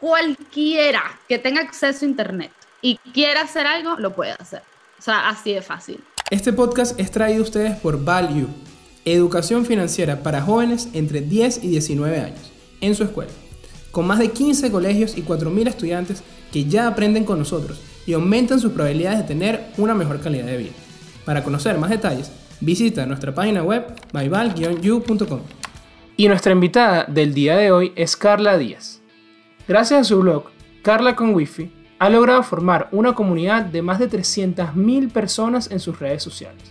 cualquiera que tenga acceso a Internet y quiera hacer algo, lo puede hacer. O sea, así de fácil. Este podcast es traído a ustedes por Value, educación financiera para jóvenes entre 10 y 19 años, en su escuela, con más de 15 colegios y 4.000 estudiantes que ya aprenden con nosotros y aumentan sus probabilidades de tener una mejor calidad de vida. Para conocer más detalles, visita nuestra página web myval-you.com. Y nuestra invitada del día de hoy es Carla Díaz. Gracias a su blog, Carla con Wi-Fi, ha logrado formar una comunidad de más de 300.000 personas en sus redes sociales,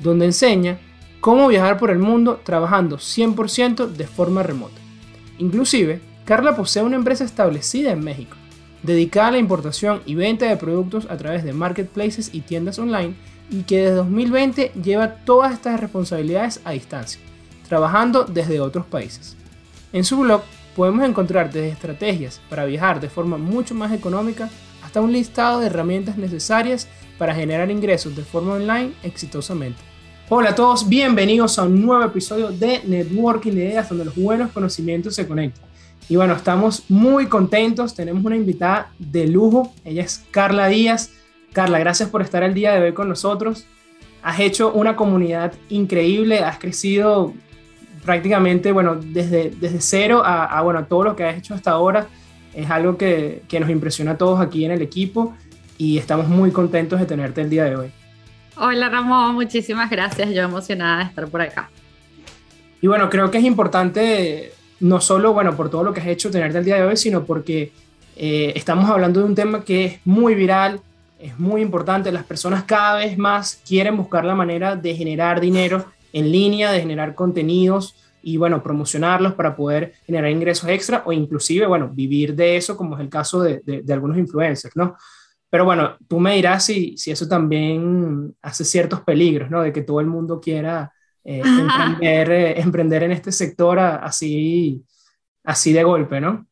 donde enseña cómo viajar por el mundo trabajando 100% de forma remota. Inclusive, Carla posee una empresa establecida en México, dedicada a la importación y venta de productos a través de marketplaces y tiendas online y que desde 2020 lleva todas estas responsabilidades a distancia, trabajando desde otros países. En su blog podemos encontrar desde estrategias para viajar de forma mucho más económica hasta un listado de herramientas necesarias para generar ingresos de forma online exitosamente. Hola a todos, bienvenidos a un nuevo episodio de Networking de Ideas donde los buenos conocimientos se conectan. Y bueno, estamos muy contentos, tenemos una invitada de lujo, ella es Carla Díaz. Carla, gracias por estar el día de hoy con nosotros. Has hecho una comunidad increíble, has crecido prácticamente, bueno, desde, desde cero a, bueno, todo lo que has hecho hasta ahora es algo que, que, nos impresiona a todos aquí en el equipo y estamos muy contentos de tenerte el día de hoy. Hola Ramón, muchísimas gracias, yo emocionada de estar por acá. Y bueno, creo que es importante, no solo, bueno, por todo lo que has hecho tenerte el día de hoy, sino porque eh, estamos hablando de un tema que es muy viral, es muy importante, las personas cada vez más quieren buscar la manera de generar dinero en línea, de generar contenidos y bueno, promocionarlos para poder generar ingresos extra o inclusive, bueno, vivir de eso, como es el caso de, de, algunos influencers, ¿no? Pero bueno, tú me dirás si, si, eso también hace ciertos peligros, ¿no? De que todo el mundo quiera eh, emprender, eh, emprender, en este sector así, así de golpe, ¿no?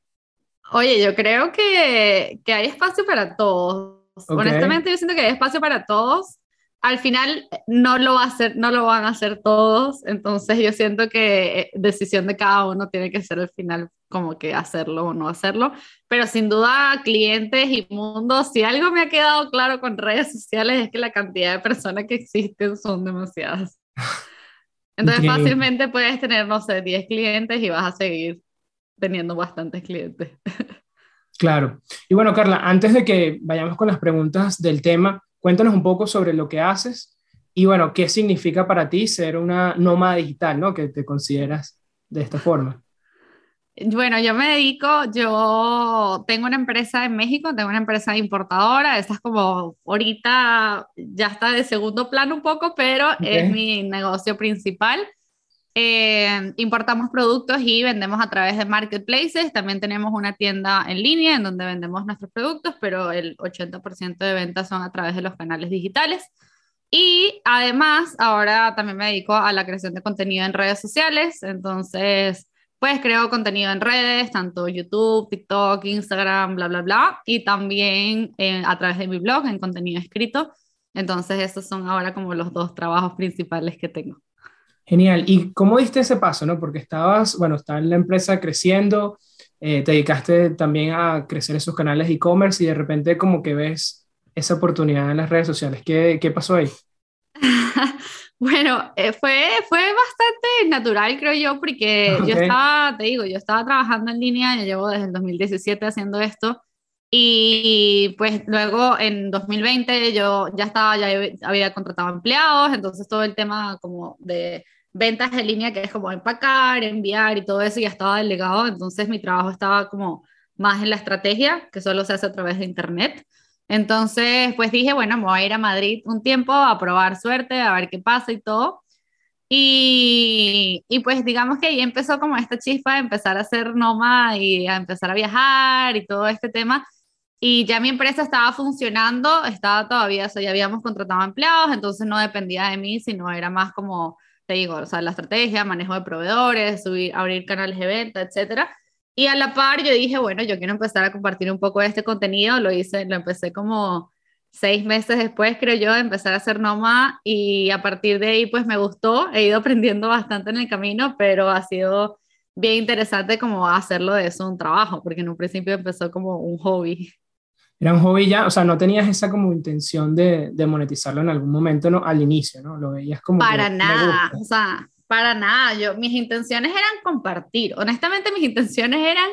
Oye, yo creo que, que hay espacio para todos. Honestamente, yo siento que hay espacio para todos al final no lo, va a hacer, no lo van a hacer todos, entonces yo siento que eh, decisión de cada uno tiene que ser al final como que hacerlo o no hacerlo, pero sin duda clientes y mundos, si algo me ha quedado claro con redes sociales es que la cantidad de personas que existen son demasiadas. Entonces fácilmente puedes tener, no sé, 10 clientes y vas a seguir teniendo bastantes clientes. Claro. Y bueno, Carla, antes de que vayamos con las preguntas del tema, Cuéntanos un poco sobre lo que haces y bueno, qué significa para ti ser una nómada digital, ¿no? Que te consideras de esta forma. Bueno, yo me dedico, yo tengo una empresa en México, tengo una empresa importadora, esta es como ahorita ya está de segundo plano un poco, pero es mi negocio principal. Eh, importamos productos y vendemos a través de marketplaces. También tenemos una tienda en línea en donde vendemos nuestros productos, pero el 80% de ventas son a través de los canales digitales. Y además, ahora también me dedico a la creación de contenido en redes sociales. Entonces, pues creo contenido en redes, tanto YouTube, TikTok, Instagram, bla, bla, bla. Y también eh, a través de mi blog, en contenido escrito. Entonces, esos son ahora como los dos trabajos principales que tengo. Genial. ¿Y cómo diste ese paso? ¿no? Porque estabas, bueno, estabas en la empresa creciendo, eh, te dedicaste también a crecer esos canales e-commerce y de repente como que ves esa oportunidad en las redes sociales. ¿Qué, qué pasó ahí? bueno, eh, fue, fue bastante natural, creo yo, porque yo estaba, te digo, yo estaba trabajando en línea, yo llevo desde el 2017 haciendo esto. Y pues luego en 2020 yo ya estaba, ya había contratado empleados, entonces todo el tema como de ventas en línea, que es como empacar, enviar y todo eso, ya estaba delegado, entonces mi trabajo estaba como más en la estrategia, que solo se hace a través de Internet. Entonces, pues dije, bueno, me voy a ir a Madrid un tiempo a probar suerte, a ver qué pasa y todo. Y, y, pues digamos que ahí empezó como esta chispa de empezar a ser nómada y a empezar a viajar y todo este tema. Y ya mi empresa estaba funcionando, estaba todavía, o sea, ya habíamos contratado empleados, entonces no dependía de mí, sino era más como te digo, o sea, la estrategia, manejo de proveedores, subir, abrir canales de venta, etcétera. Y a la par yo dije, bueno, yo quiero empezar a compartir un poco de este contenido, lo hice, lo empecé como seis meses después, creo yo, de empezar a hacer Noma y a partir de ahí pues me gustó, he ido aprendiendo bastante en el camino, pero ha sido bien interesante como hacerlo de eso un trabajo, porque en un principio empezó como un hobby. Era un hobby ya, o sea, no tenías esa como intención de, de monetizarlo en algún momento, ¿no? Al inicio, ¿no? Lo veías como... Para nada, o sea, para nada. Yo, mis intenciones eran compartir. Honestamente, mis intenciones eran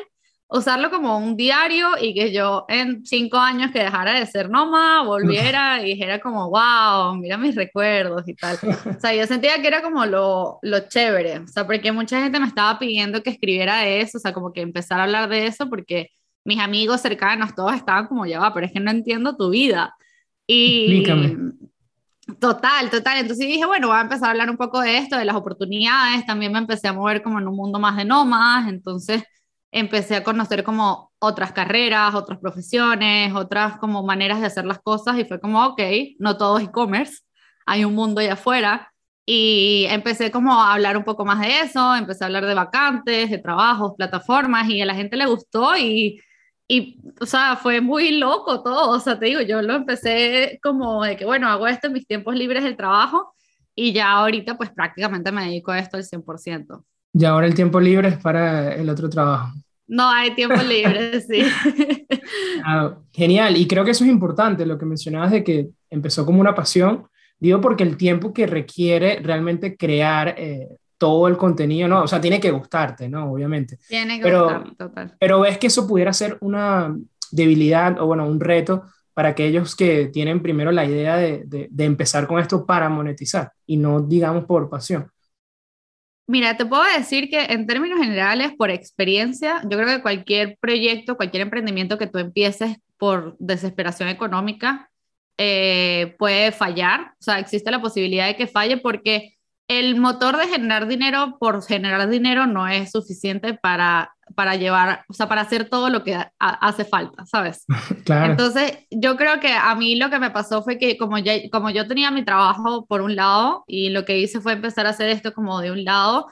usarlo como un diario y que yo en cinco años que dejara de ser nómada, volviera y dijera como, wow, mira mis recuerdos y tal. O sea, yo sentía que era como lo, lo chévere, o sea, porque mucha gente me estaba pidiendo que escribiera de eso, o sea, como que empezar a hablar de eso porque mis amigos cercanos, todos estaban como, ya va, pero es que no entiendo tu vida. Y... Explícame. Total, total. Entonces dije, bueno, voy a empezar a hablar un poco de esto, de las oportunidades. También me empecé a mover como en un mundo más de nómadas. Entonces empecé a conocer como otras carreras, otras profesiones, otras como maneras de hacer las cosas y fue como, ok, no todo es e-commerce, hay un mundo allá afuera y empecé como a hablar un poco más de eso, empecé a hablar de vacantes, de trabajos, plataformas y a la gente le gustó y, y, o sea, fue muy loco todo, o sea, te digo, yo lo empecé como de que, bueno, hago esto en mis tiempos libres del trabajo y ya ahorita pues prácticamente me dedico a esto al 100%. Y ahora el tiempo libre es para el otro trabajo. No hay tiempo libre, sí. Ah, genial, y creo que eso es importante, lo que mencionabas de que empezó como una pasión, digo porque el tiempo que requiere realmente crear eh, todo el contenido, ¿no? O sea, tiene que gustarte, ¿no? Obviamente. Tiene que pero, total. Pero ves que eso pudiera ser una debilidad o, bueno, un reto para aquellos que tienen primero la idea de, de empezar con esto para monetizar y no, digamos, por pasión. Mira, te puedo decir que en términos generales, por experiencia, yo creo que cualquier proyecto, cualquier emprendimiento que tú empieces por desesperación económica eh, puede fallar. O sea, existe la posibilidad de que falle porque el motor de generar dinero por generar dinero no es suficiente para, para llevar, o sea, para hacer todo lo que hace falta, ¿sabes? Claro. Entonces, yo creo que a mí lo que me pasó fue que como, ya, como yo tenía mi trabajo por un lado y lo que hice fue empezar a hacer esto como de un lado,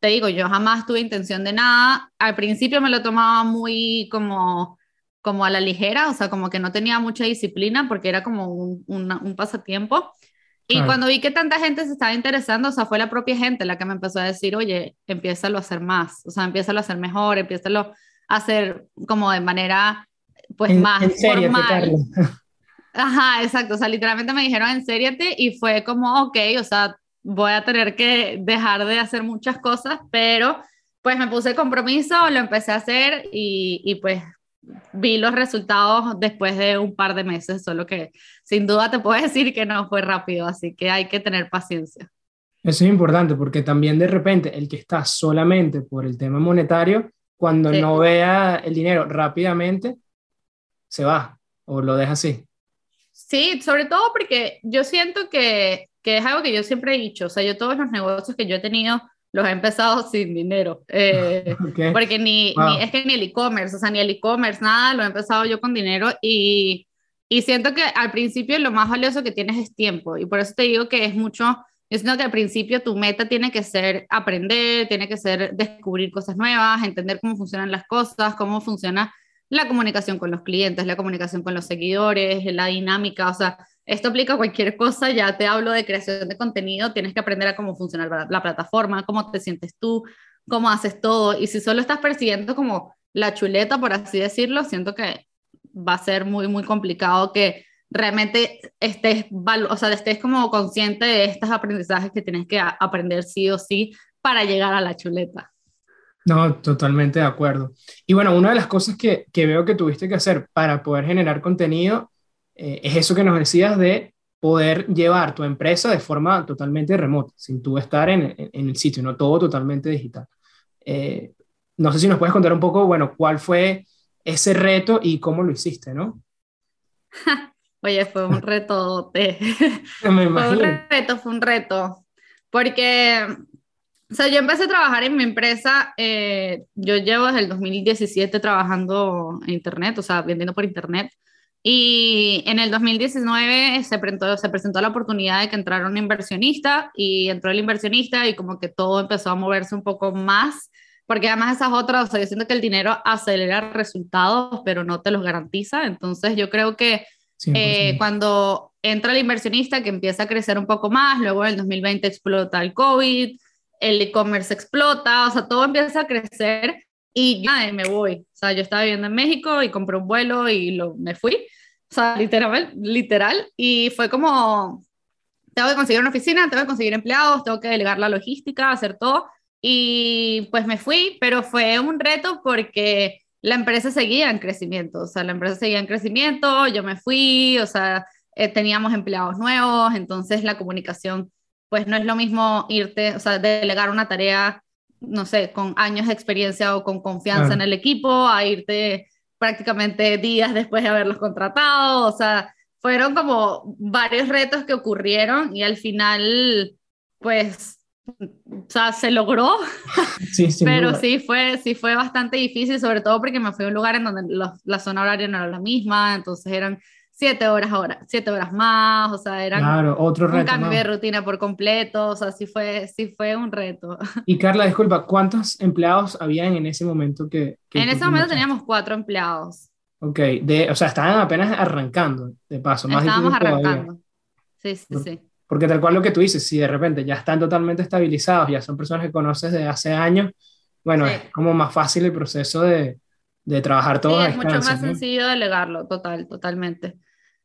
te digo, yo jamás tuve intención de nada. Al principio me lo tomaba muy como como a la ligera, o sea, como que no tenía mucha disciplina porque era como un, un pasatiempo. Y cuando vi que tanta gente se estaba interesando, o sea, fue la propia gente la que me empezó a decir, oye, empieza a hacer más, o sea, empieza a hacer mejor, empieza a hacer como de manera, pues, más en formal. Ajá, exacto, o sea, literalmente me dijeron, ensériate, y fue como, ok, o sea, voy a tener que dejar de hacer muchas cosas, pero pues me puse compromiso, lo empecé a hacer y, y pues vi los resultados después de un par de meses, solo que sin duda te puedo decir que no fue rápido, así que hay que tener paciencia. Eso es importante porque también de repente el que está solamente por el tema monetario, cuando no vea el dinero rápidamente, se va o lo deja así. Sí, sobre todo porque yo siento que, que es algo que yo siempre he dicho, o sea, yo todos los negocios que yo he tenido, los he empezado sin dinero, eh, porque ni, ni, es que ni el e-commerce, o sea, ni el e-commerce, nada, lo he empezado yo con dinero y, y siento que al principio lo más valioso que tienes es tiempo y por eso te digo que es mucho, yo siento que al principio tu meta tiene que ser aprender, tiene que ser descubrir cosas nuevas, entender cómo funcionan las cosas, cómo funciona la comunicación con los clientes, la comunicación con los seguidores, la dinámica, o sea, esto aplica a cualquier cosa, ya te hablo de creación de contenido, tienes que aprender a cómo funciona la plataforma, cómo te sientes tú, cómo haces todo. Y si solo estás persiguiendo como la chuleta, por así decirlo, siento que va a ser muy, muy complicado que realmente estés, o sea, estés como consciente de estos aprendizajes que tienes que aprender sí o sí para llegar a la chuleta. No, totalmente de acuerdo. Y bueno, una de las cosas que, que veo que tuviste que hacer para poder generar contenido eh, es eso que nos decías de poder llevar tu empresa de forma totalmente remota, sin tú estar en, en el sitio, no todo totalmente digital. Eh, no sé si nos puedes contar un poco, bueno, cuál fue ese reto y cómo lo hiciste, ¿no? Oye, fue un reto. Me imagino. Fue un reto, fue un reto. Porque, o sea, yo empecé a trabajar en mi empresa, eh, yo llevo desde el 2017 trabajando en Internet, o sea, vendiendo por Internet. Y en el 2019 se presentó, se presentó la oportunidad de que entrara un inversionista y entró el inversionista y como que todo empezó a moverse un poco más, porque además esas otras, o sea, yo siento que el dinero acelera resultados, pero no te los garantiza. Entonces yo creo que eh, cuando entra el inversionista que empieza a crecer un poco más, luego en el 2020 explota el COVID, el e-commerce explota, o sea, todo empieza a crecer y ya me voy. O sea, yo estaba viviendo en México y compré un vuelo y lo, me fui. O sea, literal, literal. Y fue como, tengo que conseguir una oficina, tengo que conseguir empleados, tengo que delegar la logística, hacer todo. Y pues me fui, pero fue un reto porque la empresa seguía en crecimiento, o sea, la empresa seguía en crecimiento, yo me fui, o sea, eh, teníamos empleados nuevos, entonces la comunicación, pues no es lo mismo irte, o sea, delegar una tarea, no sé, con años de experiencia o con confianza en el equipo, a irte prácticamente días después de haberlos contratado, o sea, fueron como varios retos que ocurrieron y al final, pues, o sea, se logró, sí, pero sí fue, sí fue bastante difícil, sobre todo porque me fui a un lugar en donde la zona horaria no era la misma, entonces eran siete horas ahora, siete horas más, o sea, era claro, otro un cambio de rutina por completo, o sea, sí fue, sí fue un reto. Y Carla, disculpa, ¿cuántos empleados habían en ese momento que... en ese momento teníamos cuatro empleados. Ok, de, o sea, estaban apenas arrancando, de paso. Más Estábamos arrancando. Sí, sí, sí. Porque tal cual lo que tú dices, si de repente ya están totalmente estabilizados, ya son personas que conoces de hace años, bueno, es como más fácil el proceso de, de trabajar todo sí, es mucho más sencillo delegarlo, total, totalmente.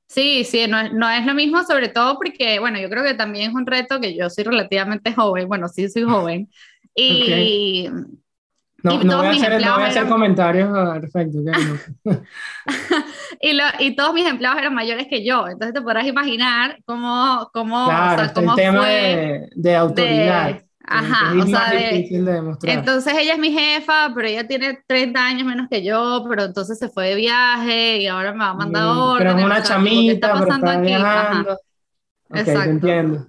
Sí, sí, no, no, es lo mismo, sobre todo porque, bueno, yo creo que también es un reto que yo soy relativamente joven, bueno, sí soy joven, y, no, no, voy a hacer, no, voy a hacer, comentarios perfecto. y, lo, y, todos mis empleados eran mayores que yo, entonces te podrás imaginar cómo, cómo, claro, o sea, cómo el tema de, de, autoridad. Ajá, o sea, de, entonces ella es mi jefa, pero ella tiene 30 años menos que yo, pero entonces se fue de viaje y ahora me va a mandar orden. Pero es una chamita, pero está viajando. Exacto. entiendo.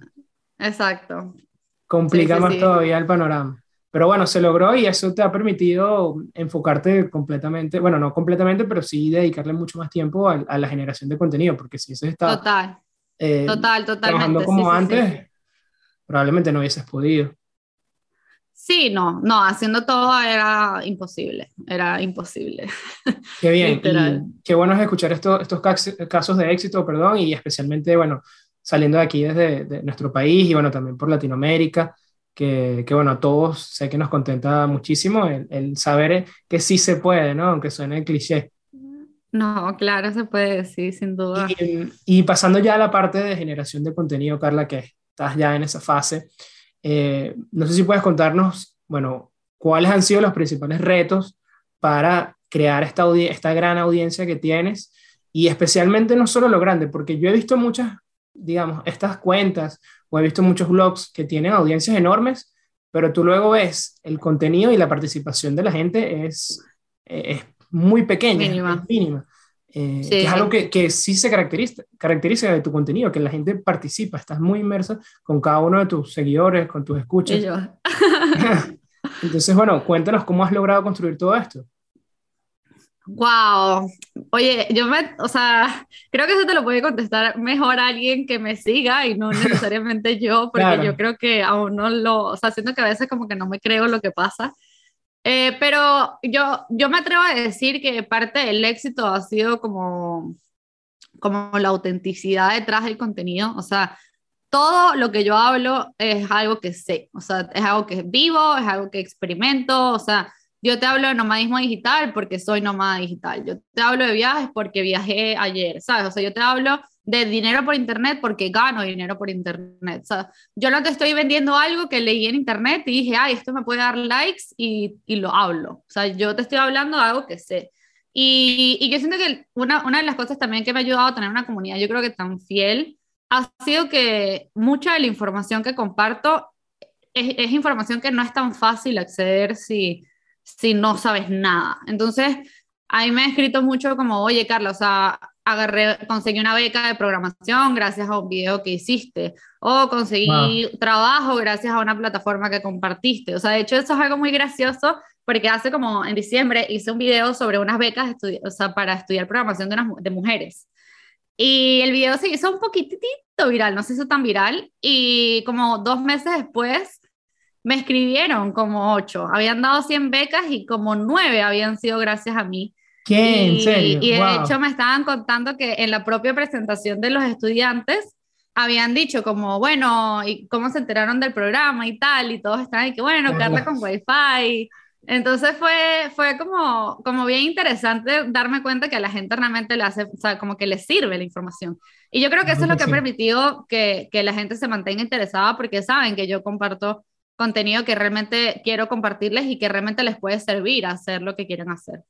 Exacto. Complica más todavía el panorama. Pero bueno, se logró y eso te ha permitido enfocarte completamente, bueno, no completamente, pero sí dedicarle mucho más tiempo a, la generación de contenido, porque si eso está... Total. Eh, total, totalmente. Trabajando como antes, probablemente no hubieses podido. Sí, no, no, haciendo todo era imposible, era imposible. Qué bien, qué bueno es escuchar estos, estos casos de éxito, perdón, y especialmente, bueno, saliendo de aquí desde de nuestro país y bueno, también por Latinoamérica que, que, bueno, a todos sé que nos contenta muchísimo el, el, saber que sí se puede, ¿no? Aunque suene cliché. No, claro, se puede decir, sin duda. Y, y, pasando ya a la parte de generación de contenido, Carla, que estás ya en esa fase, eh, no sé si puedes contarnos, bueno, cuáles han sido los principales retos para crear esta, esta gran audiencia que tienes y especialmente no solo lo grande, porque yo he visto muchas, digamos, estas cuentas o he visto muchos blogs que tienen audiencias enormes, pero tú luego ves el contenido y la participación de la gente es, es muy pequeña, mínima. Es mínima. Eh, es algo que, que, sí se caracteriza, caracteriza de tu contenido, que la gente participa, estás muy inmersa con cada uno de tus seguidores, con tus escuchas. Entonces, bueno, cuéntanos cómo has logrado construir todo esto. Wow. Oye, yo me, o sea, creo que eso te lo puede contestar mejor alguien que me siga y no necesariamente yo, porque yo creo que aún no lo, o sea, siento que a veces como que no me creo lo que pasa. Eh, pero yo, yo me atrevo a decir que parte del éxito ha sido como, como la autenticidad detrás del contenido, o sea, todo lo que yo hablo es algo que sé, o sea, es algo que vivo, es algo que experimento, o sea, yo te hablo de nomadismo digital porque soy nómada digital. Yo te hablo de viajes porque viajé ayer, ¿sabes? O sea, yo te hablo de dinero por internet porque gano dinero por internet. O sea, yo no te estoy vendiendo algo que leí en internet y dije, ay, esto me puede dar likes y, y lo hablo. O sea, yo te estoy hablando de algo que sé. Y, y yo siento que una, una de las cosas también que me ha ayudado a tener una comunidad, yo creo que tan fiel, ha sido que mucha de la información que comparto es, es información que no es tan fácil acceder si si no sabes nada. Entonces, a mí me ha escrito mucho como, oye, Carlos, o sea, agarré, conseguí una beca de programación gracias a un video que hiciste, o conseguí trabajo gracias a una plataforma que compartiste. O sea, de hecho, eso es algo muy gracioso porque hace como en diciembre hice un video sobre unas becas o sea, para estudiar programación de, unas, de mujeres. Y el video se hizo un poquitito viral, no se hizo tan viral, y como dos meses después me escribieron como ocho. Habían dado 100 becas y como nueve habían sido gracias a mí. ¿Qué? ¿En serio? Y de hecho me estaban contando que en la propia presentación de los estudiantes, habían dicho como, bueno, ¿y cómo se enteraron del programa y tal? Y todos estaban y que, bueno, Carla con Wi-Fi. Entonces fue, fue como, como bien interesante darme cuenta que a la gente realmente le hace, o sea, como que le sirve la información. Y yo creo que eso es lo que ha permitido que, que la gente se mantenga interesada porque saben que yo comparto contenido que realmente quiero compartirles y que realmente les puede servir a hacer lo que quieren hacer.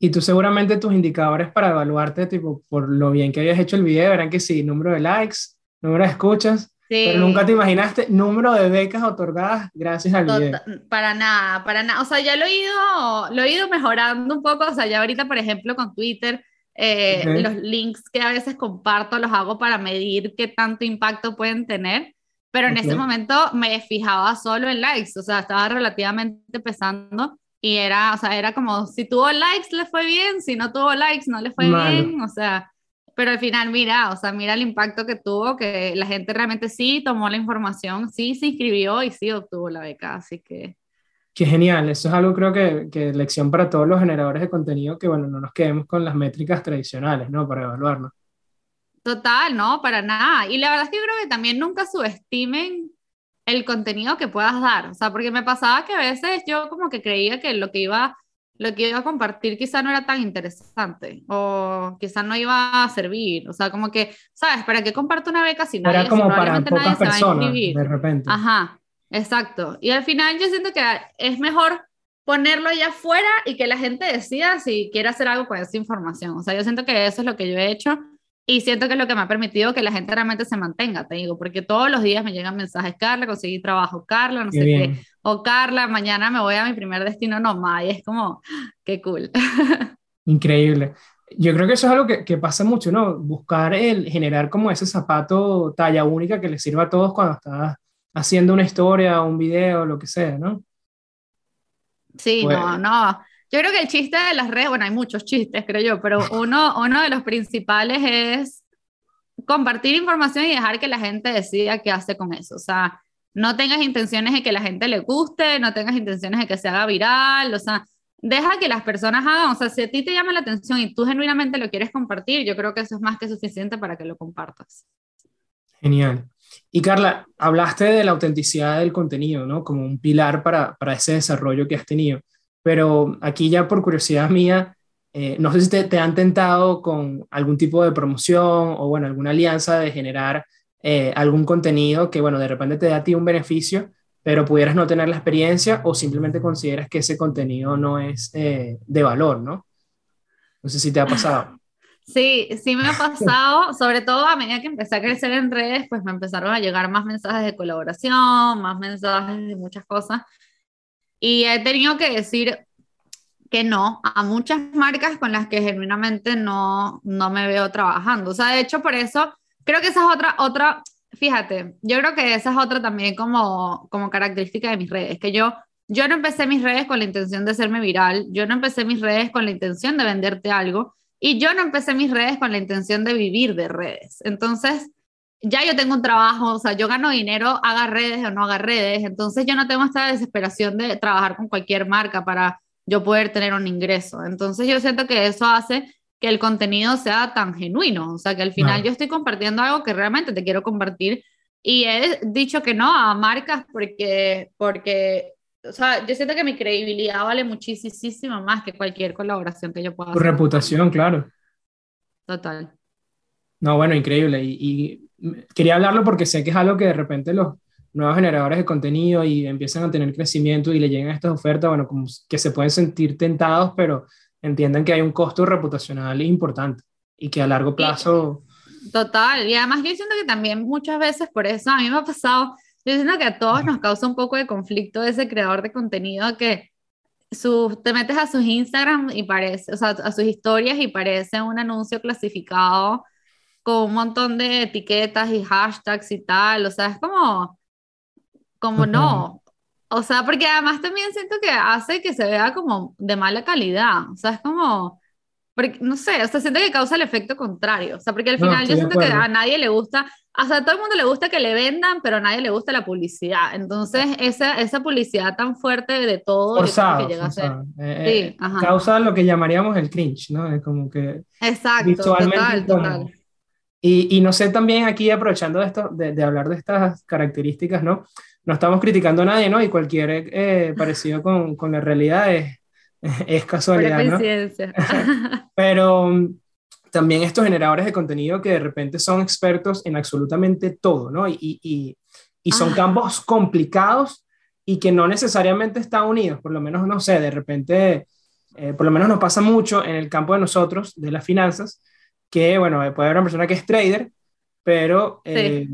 Y tú seguramente tus indicadores para evaluarte, tipo, por lo bien que hayas hecho el video, eran que sí, número de likes, número de escuchas, pero nunca te imaginaste número de becas otorgadas gracias al video. Para nada, para nada. O sea, ya lo he ido, lo he ido mejorando un poco. O sea, ya ahorita, por ejemplo, con Twitter, eh, los links que a veces comparto los hago para medir qué tanto impacto pueden tener. Pero en ese momento me fijaba solo en likes. O sea, estaba relativamente empezando y era, o sea, era como si tuvo likes le fue bien, si no tuvo likes no le fue bien. O sea, pero al final, mira, o sea, mira el impacto que tuvo, que la gente realmente sí tomó la información, sí se inscribió y sí obtuvo la beca, así que... Qué genial, eso es algo creo que, que lección para todos los generadores de contenido, que bueno, no nos quedemos con las métricas tradicionales, ¿no? Para evaluarnos. Total, no, para nada. Y la verdad es que yo creo que también nunca subestimen el contenido que puedas dar, o sea, porque me pasaba que a veces yo como que creía que lo que iba lo que iba a compartir quizá no era tan interesante o quizá no iba a servir. O sea, como que, ¿sabes? ¿Para qué comparto una beca si nadie, era como para pocas personas, de repente. Ajá, exacto. Y al final yo siento que es mejor ponerlo allá afuera y que la gente decida si quiere hacer algo con esa información. O sea, yo siento que eso es lo que yo he hecho y siento que es lo que me ha permitido que la gente realmente se mantenga, te digo, porque todos los días me llegan mensajes, Carla, conseguí trabajo, Carla, no sé qué, o Carla, mañana me voy a mi primer destino nomás, y es como, qué cool. Increíble. Yo creo que eso es algo que, que, pasa mucho, ¿no? Buscar el generar como ese zapato talla única que le sirva a todos cuando estás haciendo una historia, un video, lo que sea, ¿no? Sí, no, pues no. Yo creo que el chiste de las redes, bueno, hay muchos chistes, creo yo, pero uno, uno de los principales es compartir información y dejar que la gente decida qué hace con eso. O sea, no tengas intenciones de que la gente le guste, no tengas intenciones de que se haga viral, o sea, deja que las personas hagan, o sea, si a ti te llama la atención y tú genuinamente lo quieres compartir, yo creo que eso es más que suficiente para que lo compartas. Genial. Y Carla, hablaste de la autenticidad del contenido, ¿no? Como un pilar para, para ese desarrollo que has tenido pero aquí ya por curiosidad mía, eh, no sé si te, han tentado con algún tipo de promoción o bueno, alguna alianza de generar eh, algún contenido que bueno, de repente te da a ti un beneficio, pero pudieras no tener la experiencia o simplemente consideras que ese contenido no es eh, de valor, ¿no? No sé si te ha pasado. Sí, sí me ha pasado, sobre todo a medida que empecé a crecer en redes, pues me empezaron a llegar más mensajes de colaboración, más mensajes de muchas cosas. Y he tenido que decir que no a muchas marcas con las que genuinamente no, no me veo trabajando. O sea, de hecho, por eso creo que esa es otra, otra, fíjate, yo creo que esa es otra también como, como característica de mis redes, que yo, yo no empecé mis redes con la intención de hacerme viral, yo no empecé mis redes con la intención de venderte algo y yo no empecé mis redes con la intención de vivir de redes. Entonces, ya yo tengo un trabajo, o sea, yo gano dinero, haga redes o no haga redes, entonces yo no tengo esta desesperación de trabajar con cualquier marca para yo poder tener un ingreso. Entonces yo siento que eso hace que el contenido sea tan genuino, o sea, que al final yo estoy compartiendo algo que realmente te quiero compartir y he dicho que no a marcas porque, porque o sea, yo siento que mi credibilidad vale muchísimo más que cualquier colaboración que yo pueda hacer. Tu reputación, claro. Total. No, bueno, increíble. y quería hablarlo porque sé que es algo que de repente los nuevos generadores de contenido y empiezan a tener crecimiento y le llegan estas ofertas, bueno, como que se pueden sentir tentados, pero entiendan que hay un costo reputacional importante y que a largo plazo... Total, y además yo siento que también muchas veces por eso a mí me ha pasado, yo siento que a todos nos causa un poco de conflicto ese creador de contenido que su, te metes a sus Instagram y parece, o sea, a sus historias y parece un anuncio clasificado con un montón de etiquetas y hashtags y tal, o sea, es como, como no, o sea, porque además también siento que hace que se vea como de mala calidad, o sea, es como, porque, no sé, o sea, siento que causa el efecto contrario, o sea, porque al final yo siento que a nadie le gusta, o sea, a todo el mundo le gusta que le vendan, pero a nadie le gusta la publicidad, entonces esa, esa publicidad tan fuerte de todo que llega a ser. Eh, eh, causa lo que llamaríamos el cringe, ¿no? Es como que... Exacto, total, total Y, y, no sé también aquí aprovechando de, esto, de, de, hablar de estas características, ¿no? No estamos criticando a nadie, ¿no? Y cualquier eh, parecido con, con, la realidad es, es casualidad, ¿no? Pero también estos generadores de contenido que de repente son expertos en absolutamente todo, ¿no? Y, y, y son ah. campos complicados y que no necesariamente están unidos, por lo menos, no sé, de repente, eh, por lo menos nos pasa mucho en el campo de nosotros, de las finanzas, que, bueno, puede haber una persona que es trader, pero eh,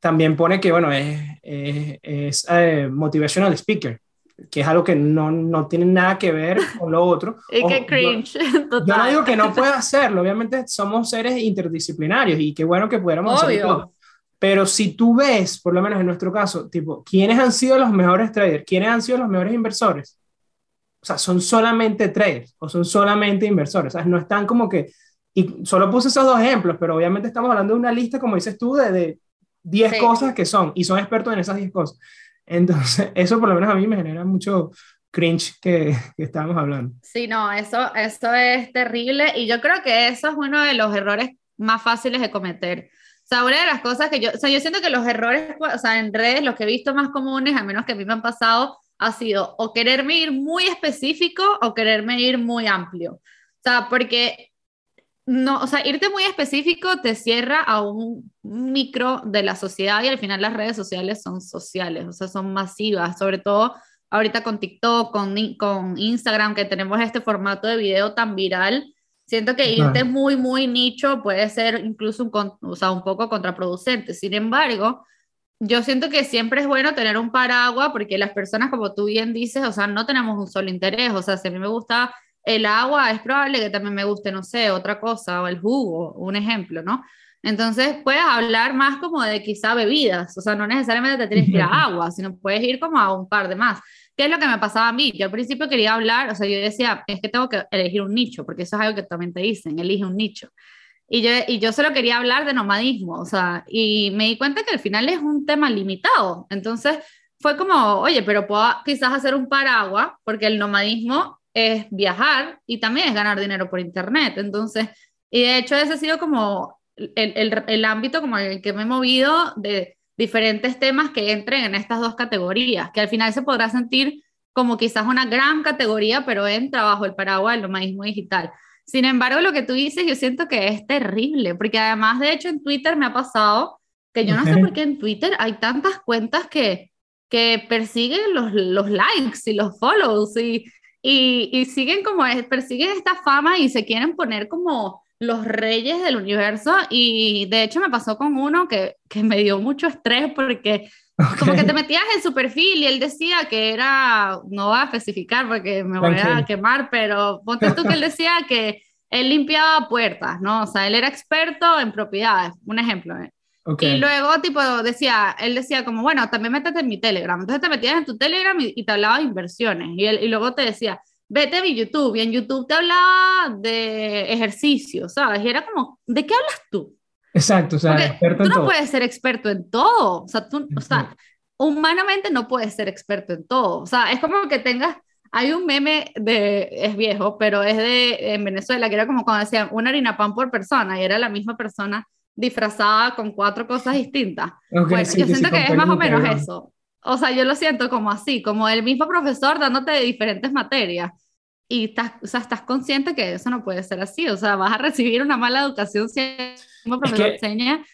también pone que, bueno, es, es, es eh, motivational speaker que es algo que no, no, tiene nada que ver con lo otro. y que cringe. Yo, yo, no digo que no pueda hacerlo, obviamente somos seres interdisciplinarios y qué bueno que pudiéramos hacerlo. Pero si tú ves, por lo menos en nuestro caso, tipo, ¿quiénes han sido los mejores traders? ¿Quiénes han sido los mejores inversores? O sea, son solamente traders o son solamente inversores. O sea, no están como que... Y solo puse esos dos ejemplos, pero obviamente estamos hablando de una lista, como dices tú, de 10 cosas que son y son expertos en esas 10 cosas. Entonces, eso por lo menos a mí me genera mucho cringe que, que estábamos hablando. Sí, no, eso, eso es terrible y yo creo que eso es uno de los errores más fáciles de cometer. O sea, una de las cosas que yo, o sea, yo siento que los errores, o sea, en redes, los que he visto más comunes, al menos que a mí me han pasado, ha sido o quererme ir muy específico o quererme ir muy amplio. O sea, porque no, o sea, irte muy específico te cierra a un micro de la sociedad y al final las redes sociales son sociales, o sea, son masivas, sobre todo ahorita con TikTok, con, con Instagram, que tenemos este formato de video tan viral. Siento que irte muy, muy nicho puede ser incluso un, o sea, un poco contraproducente. Sin embargo, yo siento que siempre es bueno tener un paraguas porque las personas, como tú bien dices, o sea, no tenemos un solo interés. O sea, si a mí me gusta el agua, es probable que también me guste, no sé, otra cosa, o el jugo, un ejemplo, ¿no? Entonces puedes hablar más como de quizá bebidas, o sea, no necesariamente te tienes que ir a agua, sino puedes ir como a un par de más. ¿Qué es lo que me pasaba a mí? Yo al principio quería hablar, o sea, yo decía, es que tengo que elegir un nicho, porque eso es algo que también te dicen, elige un nicho. Y yo, y yo solo quería hablar de nomadismo, o sea, y me di cuenta que al final es un tema limitado. Entonces fue como, oye, pero puedo quizás hacer un paraguas, porque el nomadismo es viajar y también es ganar dinero por internet. Entonces, y de hecho ese ha sido como el, el, el ámbito como el que me he movido de diferentes temas que entren en estas dos categorías, que al final se podrá sentir como quizás una gran categoría, pero entra bajo el paraguas del nomadismo digital. Sin embargo, lo que tú dices, yo siento que es terrible, porque además, de hecho, en Twitter me ha pasado que yo no sé por qué en Twitter hay tantas cuentas que, que persiguen los, los likes y los follows y, y, y siguen como, persiguen esta fama y se quieren poner como los reyes del universo y de hecho me pasó con uno que, que me dio mucho estrés porque como que te metías en su perfil y él decía que era, no va a especificar porque me voy a quemar, pero ponte tú que él decía que él limpiaba puertas, ¿no? O sea, él era experto en propiedades, un ejemplo. ¿Eh? Y luego, tipo, decía, él decía como, bueno, también métete en mi Telegram. Entonces te metías en tu Telegram y, y te hablaba de inversiones. Y, él, y luego te decía, vete a mi YouTube y en YouTube te hablaba de ejercicio, ¿sabes? Y era como, ¿de qué hablas tú? Exacto, o sea, experto tú no puedes ser experto en todo, o sea, tú, o sea, humanamente no puedes ser experto en todo, o sea, es como que tengas, hay un meme de, es viejo, pero es de, en Venezuela, que era como cuando decían, una harina pan por persona, y era la misma persona disfrazada con cuatro cosas distintas. bueno, yo siento que es más o menos eso. O sea, yo lo siento como así, como el mismo profesor dándote diferentes materias. Y estás, o sea, estás consciente que eso no puede ser así. O sea, vas a recibir una mala educación si el mismo profesor enseña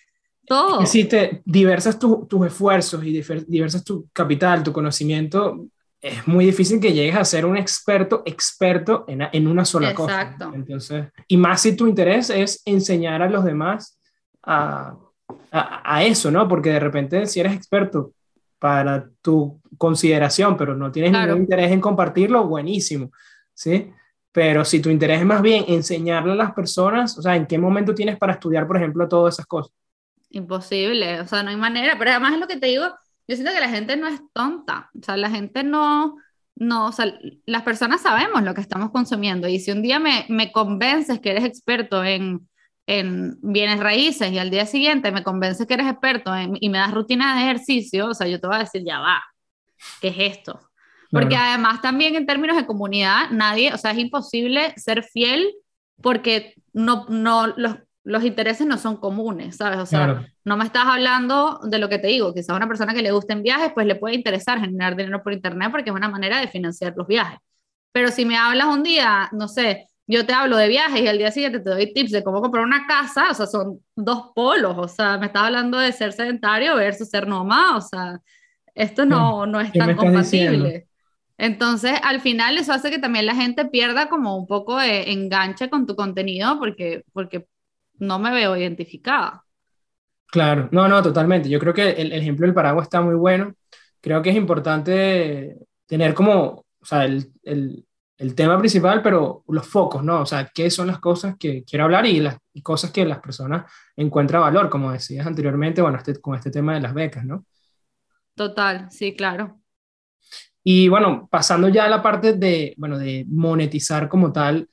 todo. Si te diversas tus esfuerzos y diversas tu capital, tu conocimiento, es muy difícil que llegues a ser un experto, experto en, en una sola Exacto. cosa. Entonces, y más si tu interés es enseñar a los demás a, a, a, eso, ¿no? Porque de repente si eres experto para tu consideración, pero no tienes ningún interés en compartirlo, buenísimo, ¿sí? Pero si tu interés es más bien enseñarle a las personas, o sea, ¿en qué momento tienes para estudiar, por ejemplo, todas esas cosas? Imposible, o sea, no hay manera, pero además es lo que te digo, yo siento que la gente no es tonta, o sea, la gente no, no, o sea, las personas sabemos lo que estamos consumiendo y si un día me, me convences que eres experto en en bienes raíces y al día siguiente me convences que eres experto y me das rutina de ejercicio, o sea, yo te voy a decir, ya va, ¿qué es esto? Porque además también en términos de comunidad, nadie, o sea, es imposible ser fiel porque no, no, los, los intereses no son comunes, ¿sabes? O sea, no me estás hablando de lo que te digo, quizás a una persona que le gusten viajes, pues le puede interesar generar dinero por internet porque es una manera de financiar los viajes. Pero si me hablas un día, no sé, yo te hablo de viajes y al día siguiente te doy tips de cómo comprar una casa, o sea, son dos polos, o sea, me estás hablando de ser sedentario versus ser nómada, o sea, esto no, no es tan compatible. Entonces, al final eso hace que también la gente pierda como un poco de enganche con tu contenido porque, porque no me veo identificada. Claro, no, no, totalmente. Yo creo que el, ejemplo del paraguas está muy bueno. Creo que es importante tener como, o sea, el, el, el, tema principal, pero los focos, ¿no? O sea, qué son las cosas que quiero hablar y las cosas que las personas encuentran valor, como decías anteriormente, bueno, este, con este tema de las becas, ¿no? Total, sí, claro. Y bueno, pasando ya a la parte de, bueno, de monetizar como tal,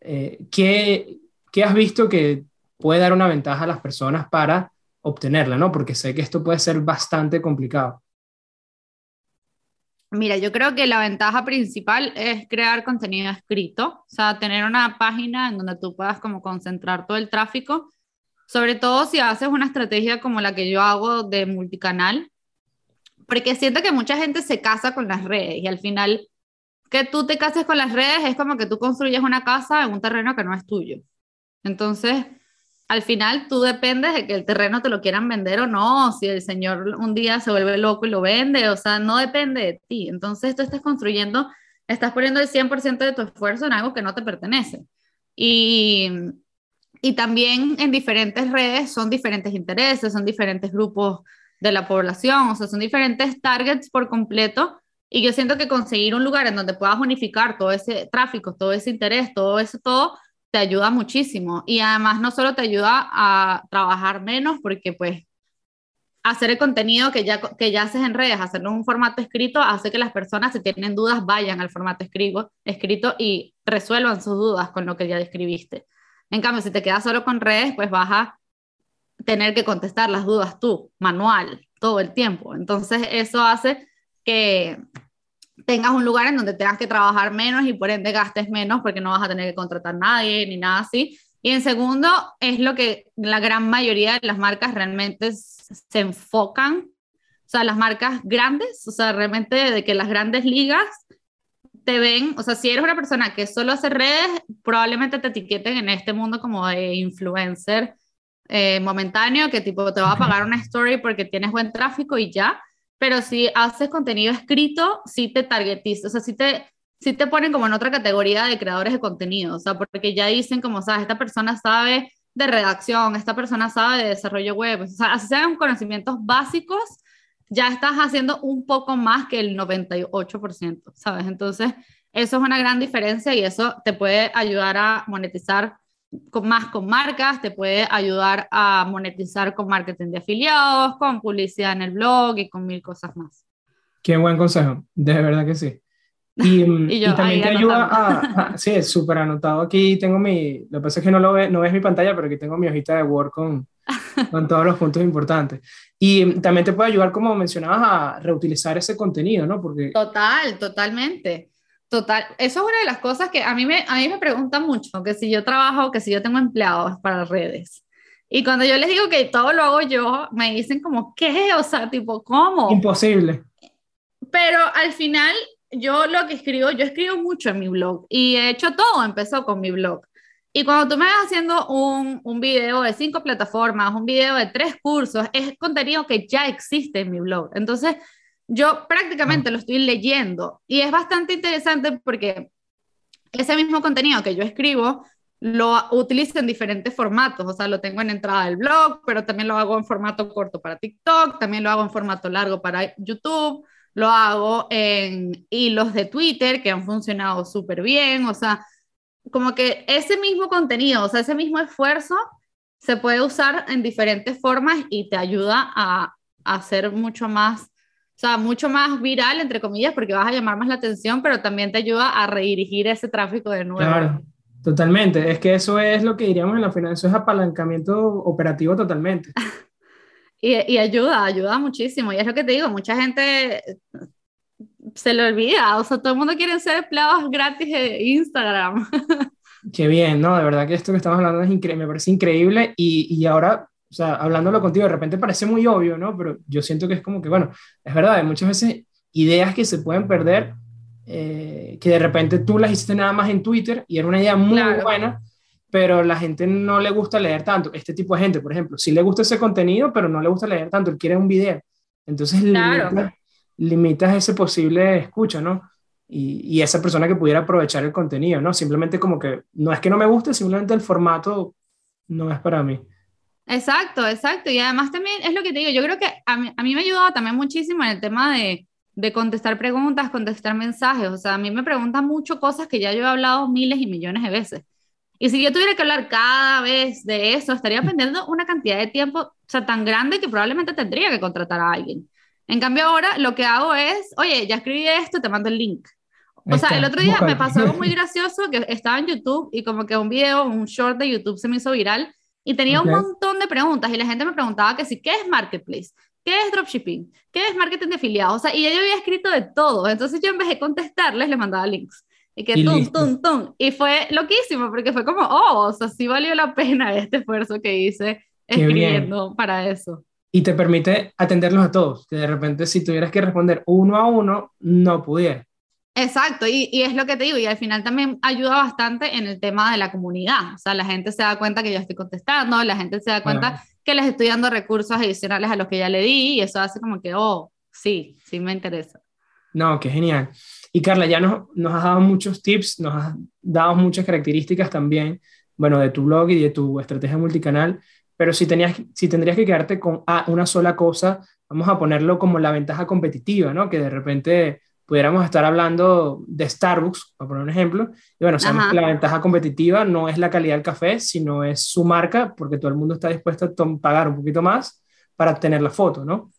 eh, ¿qué, ¿qué has visto que puede dar una ventaja a las personas para obtenerla, ¿no? Porque sé que esto puede ser bastante complicado. Mira, yo creo que la ventaja principal es crear contenido escrito, o sea, tener una página en donde tú puedas como concentrar todo el tráfico, sobre todo si haces una estrategia como la que yo hago de multicanal, porque siento que mucha gente se casa con las redes y al final que tú te cases con las redes es como que tú construyes una casa en un terreno que no es tuyo. Entonces, al final tú dependes de que el terreno te lo quieran vender o no, si el señor un día se vuelve loco y lo vende, o sea, no depende de ti. Entonces tú estás construyendo, estás poniendo el 100% de tu esfuerzo en algo que no te pertenece. Y, y también en diferentes redes son diferentes intereses, son diferentes grupos de la población, o sea, son diferentes targets por completo. Y yo siento que conseguir un lugar en donde puedas unificar todo ese tráfico, todo ese interés, todo eso, todo, te ayuda muchísimo. Y además no solo te ayuda a trabajar menos, porque pues hacer el contenido que ya, que ya haces en redes, hacerlo en un formato escrito, hace que las personas, si tienen dudas, vayan al formato escrito, escrito y resuelvan sus dudas con lo que ya describiste. En cambio, si te quedas solo con redes, pues vas a tener que contestar las dudas tú, manual, todo el tiempo. Entonces, eso hace que, tengas un lugar en donde tengas que trabajar menos y por ende gastes menos porque no vas a tener que contratar a nadie ni nada así. Y en segundo, es lo que la gran mayoría de las marcas realmente se enfocan, o sea, las marcas grandes, o sea, realmente de que las grandes ligas te ven, o sea, si eres una persona que solo hace redes, probablemente te etiqueten en este mundo como de influencer eh, momentáneo, que tipo te va a pagar una story porque tienes buen tráfico y ya, pero si haces contenido escrito, sí te targetizas, o sea, sí te, sí te ponen como en otra categoría de creadores de contenido, o sea, porque ya dicen como, sabes, esta persona sabe de redacción, esta persona sabe de desarrollo web, o sea, así sean conocimientos básicos, ya estás haciendo un poco más que el 98%, ¿sabes? Entonces, eso es una gran diferencia y eso te puede ayudar a monetizar con más con marcas, te puede ayudar a monetizar con marketing de afiliados, con publicidad en el blog y con mil cosas más. Qué buen consejo, de verdad que sí. Y, y, también te ayuda a, Sí, es súper anotado. Aquí tengo mi... Lo que pasa es que no, lo ve, no ves mi pantalla, pero aquí tengo mi hojita de Word con, con todos los puntos importantes. Y también te puede ayudar, como mencionabas, a reutilizar ese contenido, ¿no? Porque... Total, totalmente. Total, eso es una de las cosas que a mí me, a mí me preguntan mucho, que si yo trabajo, que si yo tengo empleados para redes. Y cuando yo les digo que todo lo hago yo, me dicen como, ¿qué? O sea, tipo, ¿cómo? Imposible. Pero al final, yo lo que escribo, yo escribo mucho en mi blog y he hecho todo, empezó con mi blog. Y cuando tú me vas haciendo un, un video de cinco plataformas, un video de tres cursos, es contenido que ya existe en mi blog. Entonces, yo prácticamente ah. lo estoy leyendo y es bastante interesante porque ese mismo contenido que yo escribo lo utilizo en diferentes formatos, o sea, lo tengo en entrada del blog, pero también lo hago en formato corto para TikTok, también lo hago en formato largo para YouTube, lo hago en hilos de Twitter que han funcionado súper bien, o sea, como que ese mismo contenido, o sea, ese mismo esfuerzo se puede usar en diferentes formas y te ayuda a, a hacer mucho más sea, mucho más viral, entre comillas, porque vas a llamar más la atención, pero también te ayuda a redirigir ese tráfico de nuevo. Claro, totalmente. Es que eso es lo que diríamos en la finanza, es apalancamiento operativo totalmente. y, y ayuda, ayuda muchísimo. Y es lo que te digo, mucha gente se le olvida, o sea, todo el mundo quiere ser empleados gratis de Instagram. Qué bien, ¿no? De verdad que esto que estamos hablando es me parece increíble y, y ahora, o sea, hablándolo contigo, de repente parece muy obvio, ¿no? Pero yo siento que es como que, bueno, es verdad, hay muchas veces ideas que se pueden perder, eh, que de repente tú las hiciste nada más en Twitter y era una idea muy buena, pero la gente no le gusta leer tanto. Este tipo de gente, por ejemplo, sí le gusta ese contenido, pero no le gusta leer tanto, él quiere un video. Entonces limitas, limitas ese posible escucha, ¿no? y, esa persona que pudiera aprovechar el contenido, ¿no? Simplemente como que no es que no me guste, simplemente el formato no es para mí. Exacto, exacto. Y además también es lo que te digo, yo creo que a mí, a mí me ha ayudado también muchísimo en el tema de, de contestar preguntas, contestar mensajes. O sea, a mí me preguntan mucho cosas que ya yo he hablado miles y millones de veces. Y si yo tuviera que hablar cada vez de eso, estaría perdiendo una cantidad de tiempo, o sea, tan grande que probablemente tendría que contratar a alguien. En cambio ahora lo que hago es, oye, ya escribí esto, te mando el link. O sea, el otro día me pasó algo muy gracioso que estaba en YouTube y como que un video, un short de YouTube se me hizo viral y tenía un montón de preguntas y la gente me preguntaba que sí, ¿qué es Marketplace? ¿Qué es dropshipping? ¿Qué es marketing de afiliados? O sea, y yo había escrito de todo. Entonces yo en vez de contestarles, les mandaba links. Y que tum, tum, tum. Y fue loquísimo porque fue como, oh, o sea, sí valió la pena este esfuerzo que hice escribiendo para eso. Y te permite atenderlos a todos, que de repente si tuvieras que responder uno a uno, no pudieras. Exacto, y, y, es lo que te digo, y al final también ayuda bastante en el tema de la comunidad, o sea, la gente se da cuenta que yo estoy contestando, la gente se da cuenta que les estoy dando recursos adicionales a los que ya le di, y eso hace como que, oh, sí, sí me interesa. No, qué genial. Y Carla, ya nos, nos has dado muchos tips, nos has dado muchas características también, bueno, de tu blog y de tu estrategia multicanal, pero si, tenías, si tendrías que quedarte con una sola cosa, vamos a ponerlo como la ventaja competitiva, ¿no? Que de repente pudiéramos estar hablando de Starbucks, para poner un ejemplo, y bueno, sabemos que la ventaja competitiva no es la calidad del café, sino es su marca, porque todo el mundo está dispuesto a pagar un poquito más para tener la foto, ¿no?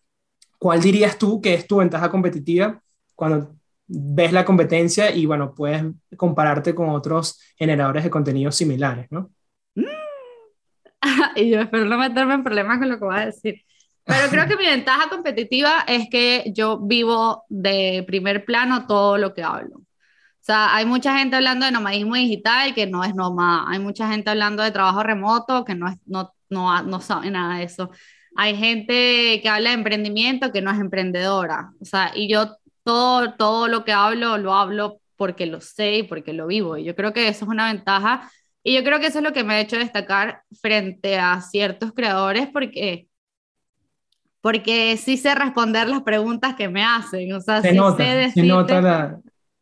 ¿Cuál dirías tú que es tu ventaja competitiva cuando ves la competencia y, bueno, puedes compararte con otros generadores de contenidos similares, ¿no? y yo espero no meterme en problemas con lo que voy a decir. Pero creo que mi ventaja competitiva es que yo vivo de primer plano todo lo que hablo. O sea, hay mucha gente hablando de nomadismo digital que no es nómada. Hay mucha gente hablando de trabajo remoto que no, es, no, no, no sabe nada de eso. Hay gente que habla de emprendimiento que no es emprendedora. O sea, y yo todo, todo lo que hablo lo hablo porque lo sé y porque lo vivo. Y yo creo que eso es una ventaja. Y yo creo que eso es lo que me ha hecho destacar frente a ciertos creadores porque porque sí sé responder las preguntas que me hacen, o sea, se sí nota, sé Se nota la...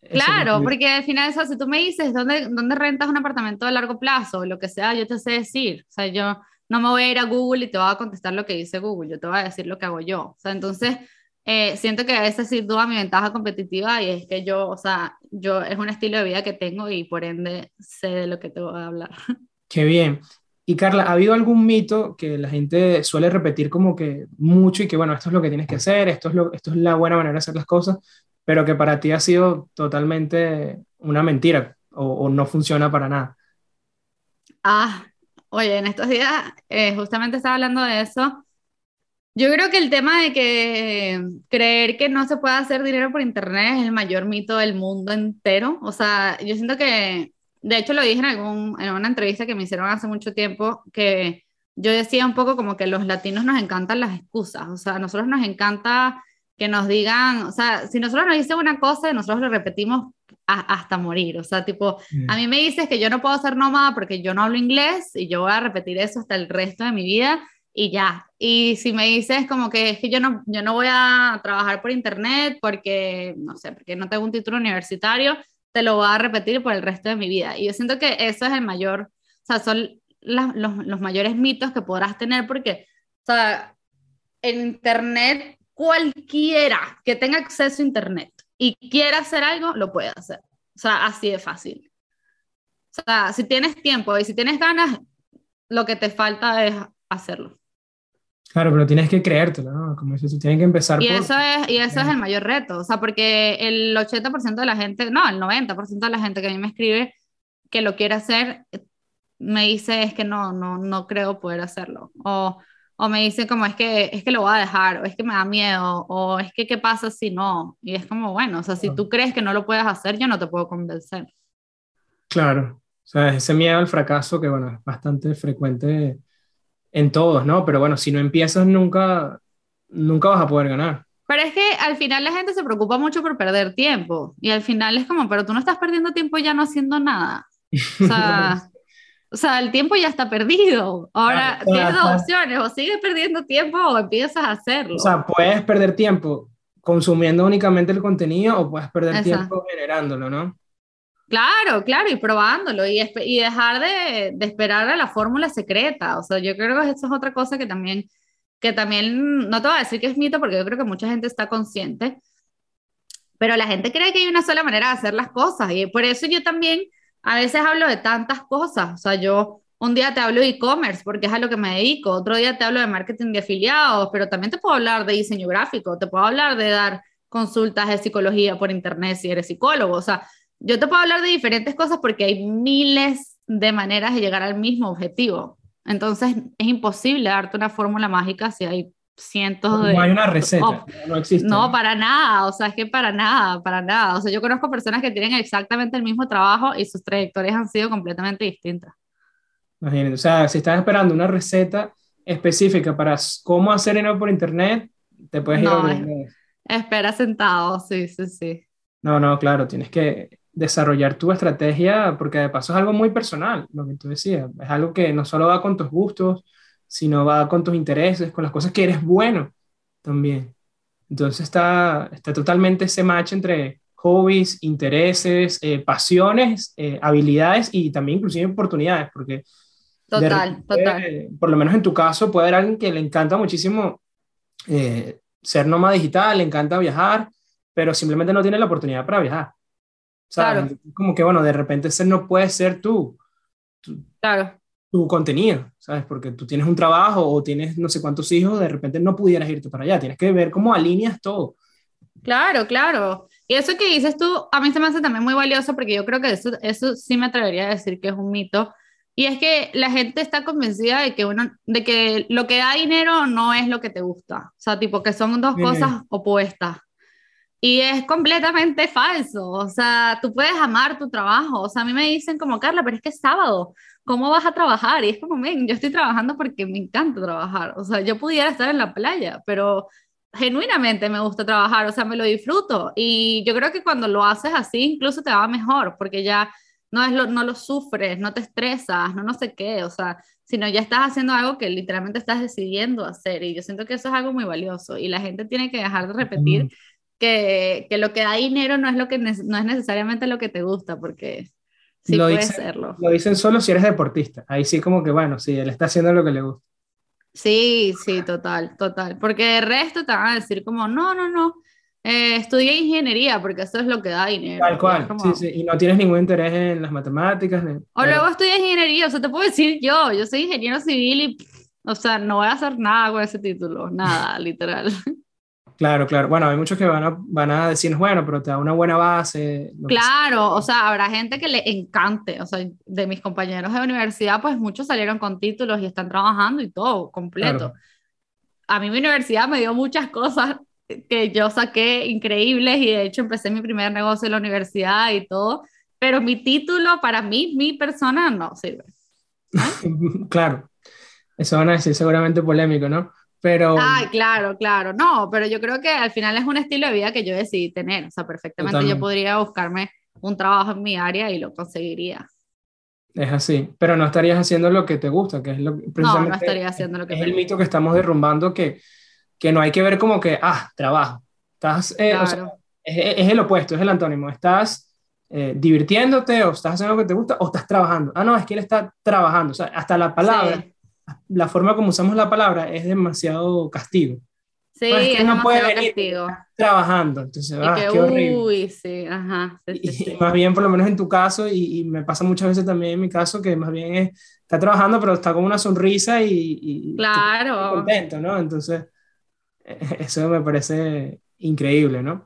Claro, porque al final eso, si tú me dices ¿dónde, dónde rentas un apartamento de largo plazo, o lo que sea, yo te sé decir, o sea, yo no me voy a ir a Google y te voy a contestar lo que dice Google, yo te voy a decir lo que hago yo, o sea, entonces eh, siento que a veces sí duda mi ventaja competitiva y es que yo, o sea, yo es un estilo de vida que tengo y por ende sé de lo que te voy a hablar. Qué bien. Y Carla, ¿ha habido algún mito que la gente suele repetir como que mucho y que, bueno, esto es lo que tienes que hacer, esto es, lo, esto es la buena manera de hacer las cosas, pero que para ti ha sido totalmente una mentira o, no funciona para nada? Ah, oye, en estos días eh, justamente estaba hablando de eso. Yo creo que el tema de que creer que no se puede hacer dinero por internet es el mayor mito del mundo entero. O sea, yo siento que de hecho lo dije en, algún, en una entrevista que me hicieron hace mucho tiempo, que yo decía un poco como que los latinos nos encantan las excusas, o sea, a nosotros nos encanta que nos digan, o sea, si nosotros nos dicen una cosa, nosotros lo repetimos hasta morir, o sea, tipo, mm. a mí me dices que yo no puedo ser nómada porque yo no hablo inglés y yo voy a repetir eso hasta el resto de mi vida y ya. Y si me dices como que es que yo no, yo no voy a trabajar por internet porque, no sé, porque no tengo un título universitario, te lo voy a repetir por el resto de mi vida. Y yo siento que eso es el mayor, o sea, son los, los, mayores mitos que podrás tener porque, o sea, en Internet, cualquiera que tenga acceso a Internet y quiera hacer algo, lo puede hacer. O sea, así de fácil. O sea, si tienes tiempo y si tienes ganas, lo que te falta es hacerlo. Claro, pero tienes que creértelo, ¿no? Como dices, tienes que empezar y Eso es, y eso es el mayor reto, o sea, porque el 80% de la gente, no, el 90% de la gente que a mí me escribe que lo quiere hacer, me dice es que no, no, no creo poder hacerlo. O, o me dice como es que, es que lo voy a dejar, o es que me da miedo, o es que qué pasa si no. Y es como, bueno, o sea, si tú crees que no lo puedes hacer, yo no te puedo convencer. Claro, O sea, ese miedo al fracaso que, bueno, es bastante frecuente en todos, ¿no? Pero bueno, si no empiezas nunca, nunca vas a poder ganar. Pero es que al final la gente se preocupa mucho por perder tiempo y al final es como, pero tú no estás perdiendo tiempo ya no haciendo nada. O sea, o sea el tiempo ya está perdido. Ahora tienes dos opciones, o sigues perdiendo tiempo o empiezas a hacerlo. O sea, puedes perder tiempo consumiendo únicamente el contenido o puedes perder tiempo generándolo, ¿no? Claro, claro, y probándolo y, dejar de, de, esperar a la fórmula secreta. O sea, yo creo que eso es otra cosa que también, que también, no te voy a decir que es mito porque yo creo que mucha gente está consciente, pero la gente cree que hay una sola manera de hacer las cosas y por eso yo también a veces hablo de tantas cosas. O sea, yo un día te hablo de e-commerce porque es a lo que me dedico, otro día te hablo de marketing de afiliados, pero también te puedo hablar de diseño gráfico, te puedo hablar de dar consultas de psicología por internet si eres psicólogo. O sea, yo te puedo hablar de diferentes cosas porque hay miles de maneras de llegar al mismo objetivo. Entonces es imposible darte una fórmula mágica si hay cientos de... No hay una receta, no existe. No, para nada, o sea, es que para nada, para nada. O sea, yo conozco personas que tienen exactamente el mismo trabajo y sus trayectorias han sido completamente distintas. Imagínate, o sea, si estás esperando una receta específica para cómo hacer dinero por internet, te puedes ir a... Espera sentado, sí, sí, sí. No, no, claro, tienes que desarrollar tu estrategia, porque de paso es algo muy personal, lo que tú decías, es algo que no solo va con tus gustos, sino va con tus intereses, con las cosas que eres bueno también. Entonces está, está totalmente ese match entre hobbies, intereses, eh, pasiones, eh, habilidades y también inclusive oportunidades, porque total, total. por lo menos en tu caso puede haber alguien que le encanta muchísimo eh, ser nómada digital, le encanta viajar, pero simplemente no tiene la oportunidad para viajar. Claro. Como que, bueno, de repente ese no puede ser tú. claro. Tu contenido, ¿sabes? Porque tú tienes un trabajo o tienes no sé cuántos hijos, de repente no pudieras irte para allá. Tienes que ver cómo alineas todo. Claro, claro. Y eso que dices tú, a mí se me hace también muy valioso porque yo creo que eso, eso sí me atrevería a decir que es un mito. Y es que la gente está convencida de que, uno, de que lo que da dinero no es lo que te gusta. O sea, tipo que son dos cosas opuestas. Y es completamente falso. O sea, tú puedes amar tu trabajo. O sea, a mí me dicen como, Carla, pero es que es sábado. ¿Cómo vas a trabajar? Y es como, ven, yo estoy trabajando porque me encanta trabajar. O sea, yo pudiera estar en la playa, pero genuinamente me gusta trabajar. O sea, me lo disfruto. Y yo creo que cuando lo haces así, incluso te va mejor, porque ya no, es lo, no lo sufres, no te estresas, no no sé qué. O sea, sino ya estás haciendo algo que literalmente estás decidiendo hacer. Y yo siento que eso es algo muy valioso. Y la gente tiene que dejar de repetir que, que, lo que da dinero no es, lo que no es necesariamente lo que te gusta, porque sí puede serlo. Lo dicen solo si eres deportista. Ahí sí como que, bueno, sí, él está haciendo lo que le gusta. Sí, sí, total, total. Porque de resto te van a decir como, no, no, no, eh, estudié ingeniería porque eso es lo que da dinero. Tal cual, sí, sí, y no tienes ningún interés en las matemáticas. O luego estudié ingeniería, o sea, te puedo decir yo, yo soy ingeniero civil y, o sea, no voy a hacer nada con ese título, nada, literal. Claro, claro. Bueno, hay muchos que van a, van a decir, bueno, pero te da una buena base. Claro, o sea, habrá gente que le encante. O sea, de mis compañeros de universidad, pues muchos salieron con títulos y están trabajando y todo, completo. A mí mi universidad me dio muchas cosas que yo saqué increíbles y de hecho empecé mi primer negocio en la universidad y todo, pero mi título para mí, mi persona, no sirve. claro, eso van a decir seguramente polémico, ¿no? Pero... Ay, claro, claro. No, pero yo creo que al final es un estilo de vida que yo decidí tener. O sea, perfectamente yo podría buscarme un trabajo en mi área y lo conseguiría. Es así, pero no estarías haciendo lo que te gusta, que es lo No, no estaría haciendo lo que Es el mito que estamos derrumbando que, que no hay que ver como que, ah, trabajo. Estás, eh, o sea, es, el opuesto, es el antónimo. Estás eh, divirtiéndote o estás haciendo lo que te gusta o estás trabajando. Ah, no, es que él está trabajando. O sea, hasta la palabra la forma como usamos la palabra es demasiado castigo. Sí, es, que no puede venir castigo. trabajando, entonces, ah, qué horrible. Uy, sí, ajá. y, más bien, por lo menos en tu caso, y, me pasa muchas veces también en mi caso, que más bien es, está trabajando, pero está con una sonrisa y, claro. contento, ¿no? Entonces, eso me parece increíble, ¿no?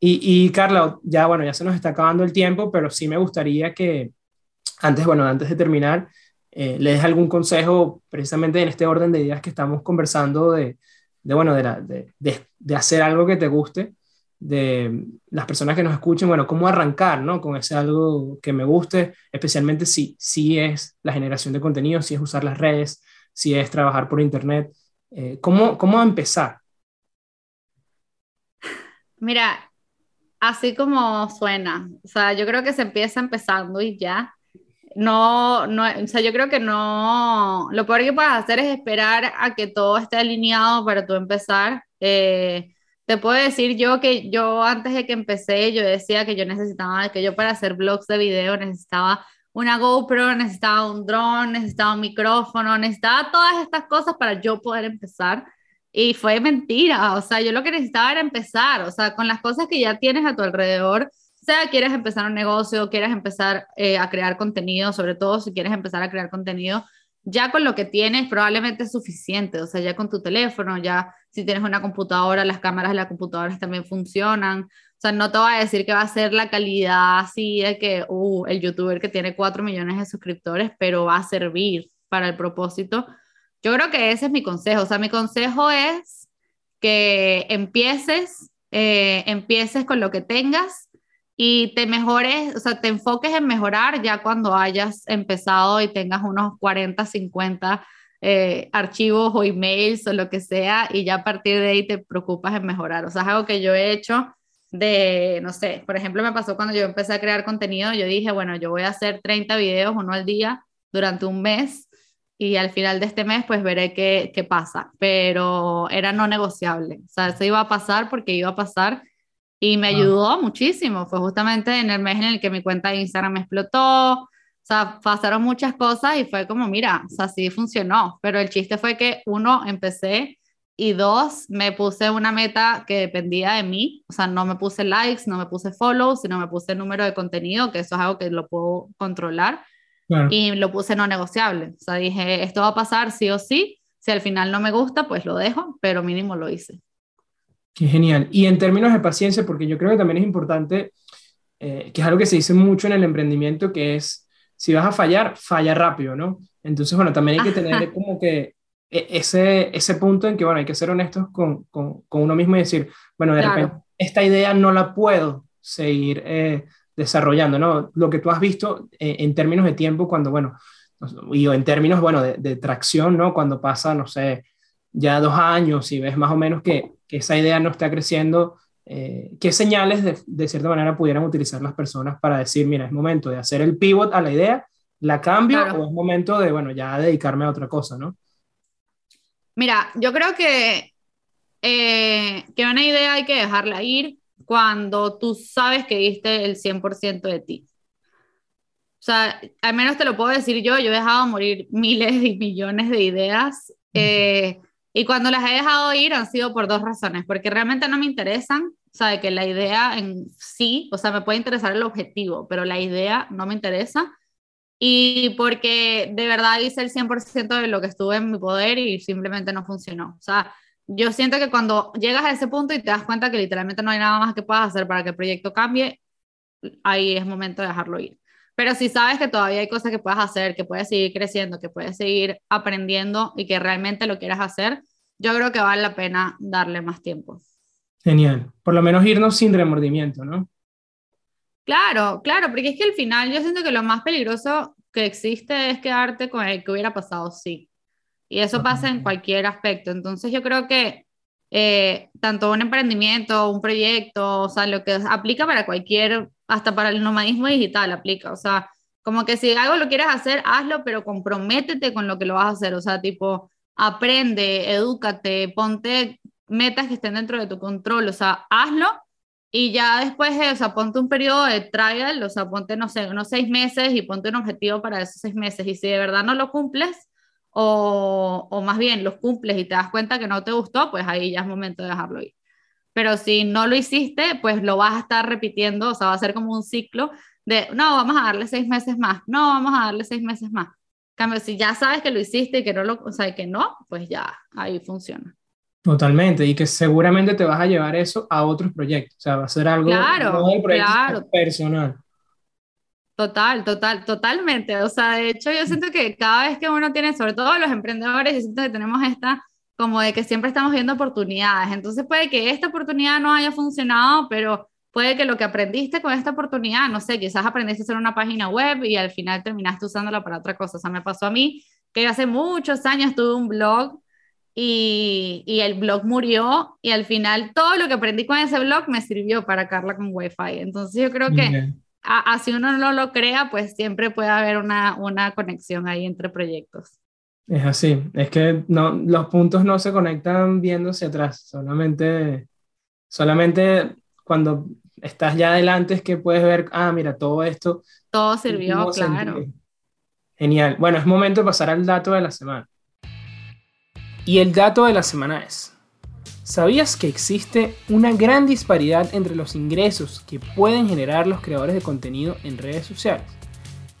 Y, y Carla, ya bueno, ya se nos está acabando el tiempo, pero sí me gustaría que, antes, bueno, antes de terminar, eh, le des algún consejo precisamente en este orden de ideas que estamos conversando de, bueno, de, hacer algo que te guste, de las personas que nos escuchen, bueno, cómo arrancar, ¿no? Con ese algo que me guste, especialmente si, si es la generación de contenido, si es usar las redes, si es trabajar por internet. Eh, ¿cómo, ¿Cómo empezar? Mira, así como suena, o sea, yo creo que se empieza empezando y ya. No, no, o sea, yo creo que no, lo peor que puedes hacer es esperar a que todo esté alineado para tú empezar. Eh, te puedo decir yo que yo antes de que empecé, yo decía que yo necesitaba, que yo para hacer blogs de video necesitaba una GoPro, necesitaba un drone, necesitaba un micrófono, necesitaba todas estas cosas para yo poder empezar. Y fue mentira, o sea, yo lo que necesitaba era empezar, o sea, con las cosas que ya tienes a tu alrededor, sea quieres empezar un negocio, quieres empezar eh, a crear contenido, sobre todo si quieres empezar a crear contenido, ya con lo que tienes probablemente es suficiente, o sea, ya con tu teléfono, ya si tienes una computadora, las cámaras de las computadoras también funcionan, o sea, no te voy a decir que va a ser la calidad así de que, uh, el youtuber que tiene 4 millones de suscriptores, pero va a servir para el propósito. Yo creo que ese es mi consejo, o sea, mi consejo es que empieces, eh, empieces con lo que tengas y te mejores, o sea, te enfoques en mejorar ya cuando hayas empezado y tengas unos 40, 50 eh, archivos o emails o lo que sea y ya a partir de ahí te preocupas en mejorar. O sea, es algo que yo he hecho de, no sé, por ejemplo, me pasó cuando yo empecé a crear contenido, yo dije, bueno, yo voy a hacer 30 videos, uno al día, durante un mes y al final de este mes pues veré qué, qué pasa, pero era no negociable, o sea, eso iba a pasar porque iba a pasar y me ayudó muchísimo. Fue justamente en el mes en el que mi cuenta de Instagram explotó. O sea, pasaron muchas cosas y fue como, mira, o sea, sí funcionó. Pero el chiste fue que, uno, empecé y dos, me puse una meta que dependía de mí. O sea, no me puse likes, no me puse follows, sino me puse número de contenido, que eso es algo que lo puedo controlar. Y lo puse no negociable. O sea, dije, esto va a pasar sí o sí. Si al final no me gusta, pues lo dejo, pero mínimo lo hice. Qué genial. Y en términos de paciencia, porque yo creo que también es importante, eh, que es algo que se dice mucho en el emprendimiento, que es, si vas a fallar, falla rápido, ¿no? Entonces, bueno, también hay que tener como que e, ese, ese punto en que, bueno, hay que ser honestos con, con, con uno mismo y decir, bueno, de repente, esta idea no la puedo seguir eh, desarrollando, ¿no? Lo que tú has visto eh, en términos de tiempo, cuando, bueno, y en términos, bueno, de, de tracción, ¿no? Cuando pasa, no sé, ya dos años y ves más o menos que, que esa idea no está creciendo, eh, ¿qué señales de, de, cierta manera pudieran utilizar las personas para decir, mira, es momento de hacer el pivot a la idea, la cambio o es momento de, bueno, ya dedicarme a otra cosa, ¿no? Mira, yo creo que, eh, que una idea hay que dejarla ir cuando tú sabes que diste el 100% de ti. O sea, al menos te lo puedo decir yo, yo he dejado morir miles y millones de ideas. Eh, y cuando las he dejado ir han sido por dos razones, porque realmente no me interesan, o sea, que la idea en sí, o sea, me puede interesar el objetivo, pero la idea no me interesa. Y porque de verdad hice el 100% de lo que estuve en mi poder y simplemente no funcionó. O sea, yo siento que cuando llegas a ese punto y te das cuenta que literalmente no hay nada más que puedas hacer para que el proyecto cambie, ahí es momento de dejarlo ir. Pero si sabes que todavía hay cosas que puedes hacer, que puedes seguir creciendo, que puedes seguir aprendiendo y que realmente lo quieras hacer, yo creo que vale la pena darle más tiempo. Genial. Por lo menos irnos sin remordimiento, ¿no? Claro, claro, porque es que al final yo siento que lo más peligroso que existe es quedarte con el que hubiera pasado sí. Y eso pasa en cualquier aspecto. Entonces yo creo que eh, tanto un emprendimiento, un proyecto, o sea, lo que aplica para cualquier hasta para el nomadismo digital aplica, o sea, como que si algo lo quieres hacer, hazlo, pero comprométete con lo que lo vas a hacer, o sea, tipo, aprende, edúcate, ponte metas que estén dentro de tu control, o sea, hazlo y ya después, o sea, ponte un periodo de trial, o sea, ponte, no sé, unos seis meses y ponte un objetivo para esos seis meses. Y si de verdad no lo cumples, o, o más bien los cumples y te das cuenta que no te gustó, pues ahí ya es momento de dejarlo ir pero si no lo hiciste, pues lo vas a estar repitiendo, o sea, va a ser como un ciclo de, no, vamos a darle seis meses más, no, vamos a darle seis meses más. cambio, si ya sabes que lo hiciste y que no lo, o sea, que no, pues ya, ahí funciona. Totalmente, y que seguramente te vas a llevar eso a otros proyectos, o sea, va a ser algo claro, claro. personal. Total, total, totalmente. O sea, de hecho, yo siento que cada vez que uno tiene, sobre todo los emprendedores, yo siento que tenemos esta como de que siempre estamos viendo oportunidades. Entonces puede que esta oportunidad no haya funcionado, pero puede que lo que aprendiste con esta oportunidad, no sé, quizás aprendiste a hacer una página web y al final terminaste usándola para otra cosa. O sea, me pasó a mí que hace muchos años tuve un blog y, y, el blog murió y al final todo lo que aprendí con ese blog me sirvió para Carla con Wi-Fi. Entonces yo creo que así uno no lo crea, pues siempre puede haber una, una conexión ahí entre proyectos. Es así, es que no, los puntos no se conectan viéndose atrás, solamente, solamente cuando estás ya adelante es que puedes ver, ah, mira, todo esto. Todo sirvió, claro. Genial. Bueno, es momento de pasar al dato de la semana. Y el dato de la semana es, ¿sabías que existe una gran disparidad entre los ingresos que pueden generar los creadores de contenido en redes sociales?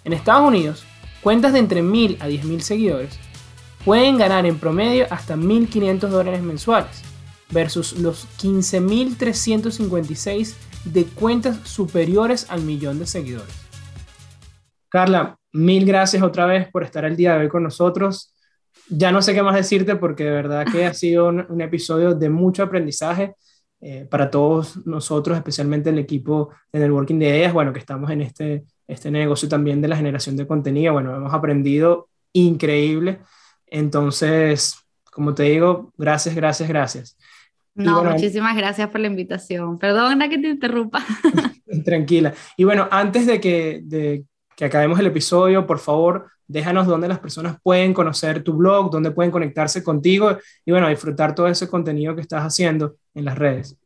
En Estados Unidos, cuentas de entre 1.000 a 10.000 seguidores pueden ganar en promedio hasta 1.500 dólares mensuales, versus los 15.356 de cuentas superiores al millón de seguidores. Carla, mil gracias otra vez por estar el día de hoy con nosotros ya no sé qué más decirte porque de verdad que ha sido un, episodio de mucho aprendizaje eh, para todos nosotros, especialmente el equipo de Networking de Ideas, bueno, que estamos en este, este negocio también de la generación de contenido, bueno, hemos aprendido increíble. Entonces, como te digo, gracias, gracias, gracias. No, muchísimas gracias por la invitación. Perdona que te interrumpa. Tranquila. Y bueno, antes de que, de que acabemos el episodio, por favor, déjanos dónde las personas pueden conocer tu blog, dónde pueden conectarse contigo y bueno, disfrutar todo ese contenido que estás haciendo en las redes.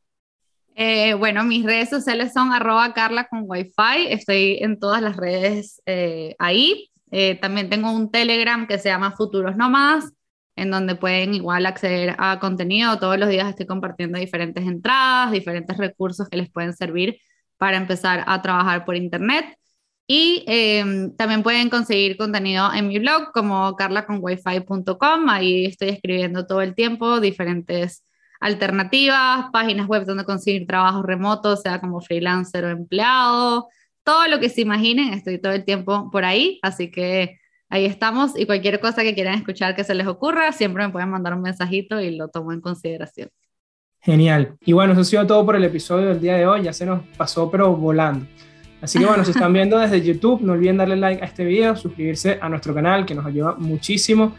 Eh, bueno, mis redes sociales son arroba carla con wifi, estoy en todas las redes eh, ahí. Eh, también tengo un Telegram que se llama Futuros Nomás, en donde pueden igual acceder a contenido. Todos los días estoy compartiendo diferentes entradas, diferentes recursos que les pueden servir para empezar a trabajar por Internet. Y em, también pueden conseguir contenido en mi blog como carlaconwifi.com. Ahí estoy escribiendo todo el tiempo diferentes alternativas, páginas web donde conseguir trabajo remoto, sea como freelancer o empleado. Todo lo que se imaginen, estoy todo el tiempo por ahí. Así que ahí estamos. Y cualquier cosa que quieran escuchar que se les ocurra, siempre me pueden mandar un mensajito y lo tomo en consideración. Genial. Y bueno, eso ha sido todo por el episodio del día de hoy. Ya se nos pasó, pero volando. Así que bueno, si están viendo desde YouTube, no olviden darle like a este video, suscribirse a nuestro canal que nos ayuda muchísimo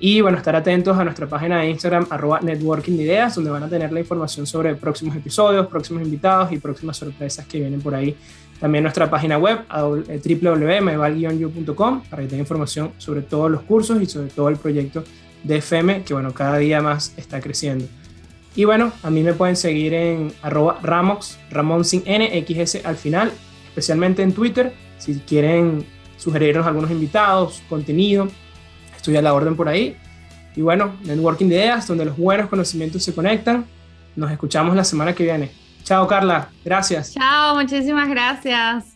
y bueno, estar atentos a nuestra página de Instagram arroba networking de ideas donde van a tener la información sobre próximos episodios, próximos invitados y próximas sorpresas que vienen por ahí. También nuestra página web www.meval-you.com para que tengan información sobre todos los cursos y sobre todo el proyecto de FM que bueno, cada día más está creciendo. Y bueno, a mí me pueden seguir en arroba Ramox, Ramón sin N, XS al final especialmente en Twitter. Si quieren sugerirnos algunos invitados, contenido, estoy a la orden por ahí. Y bueno, Networking de Ideas, donde los buenos conocimientos se conectan. Nos escuchamos la semana que viene. Chao, Carla. Gracias. Chao, muchísimas gracias.